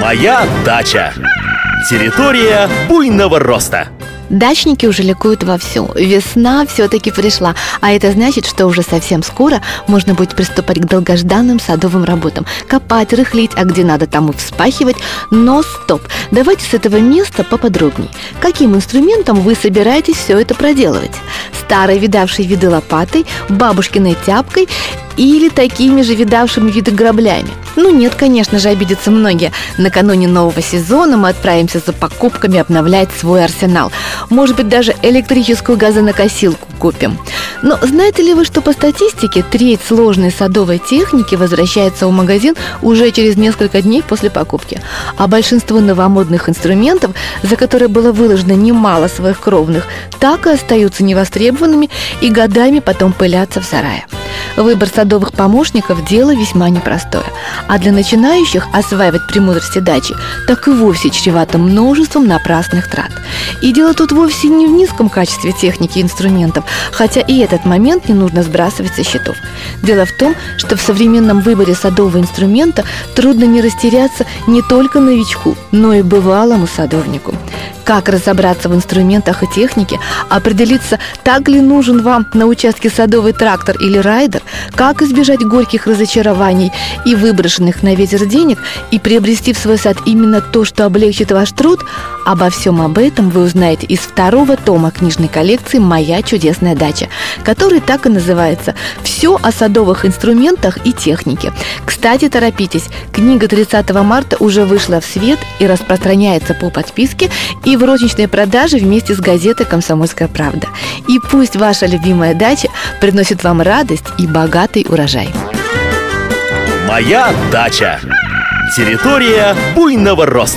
Моя дача. Территория буйного роста. Дачники уже ликуют вовсю. Весна все-таки пришла, а это значит, что уже совсем скоро можно будет приступать к долгожданным садовым работам. Копать, рыхлить, а где надо, там и вспахивать. Но стоп! Давайте с этого места поподробнее. Каким инструментом вы собираетесь все это проделывать? Старой видавшей виды лопатой, бабушкиной тяпкой или такими же видавшими виды граблями? Ну нет, конечно же, обидятся многие. Накануне нового сезона мы отправимся за покупками обновлять свой арсенал. Может быть, даже электрическую газонокосилку купим. Но знаете ли вы, что по статистике треть сложной садовой техники возвращается в магазин уже через несколько дней после покупки? А большинство новомодных инструментов, за которые было выложено немало своих кровных, так и остаются невостребованными и годами потом пылятся в сарае. Выбор садовых помощников – дело весьма непростое. А для начинающих осваивать премудрости дачи так и вовсе чревато множеством напрасных трат. И дело тут вовсе не в низком качестве техники и инструментов, хотя и этот момент не нужно сбрасывать со счетов. Дело в том, что в современном выборе садового инструмента трудно не растеряться не только новичку, но и бывалому садовнику. Как разобраться в инструментах и технике, определиться, так ли нужен вам на участке садовый трактор или райдер, как избежать горьких разочарований и выброшенных на ветер денег и приобрести в свой сад именно то, что облегчит ваш труд, обо всем об этом вы узнаете из второго тома книжной коллекции «Моя чудесная дача», который так и называется «Все о садовых инструментах и технике». Кстати, торопитесь, книга 30 марта уже вышла в свет и распространяется по подписке и в розничной продаже вместе с газетой «Комсомольская правда». И пусть ваша любимая дача приносит вам радость и богатый урожай. Моя дача. Территория буйного роста.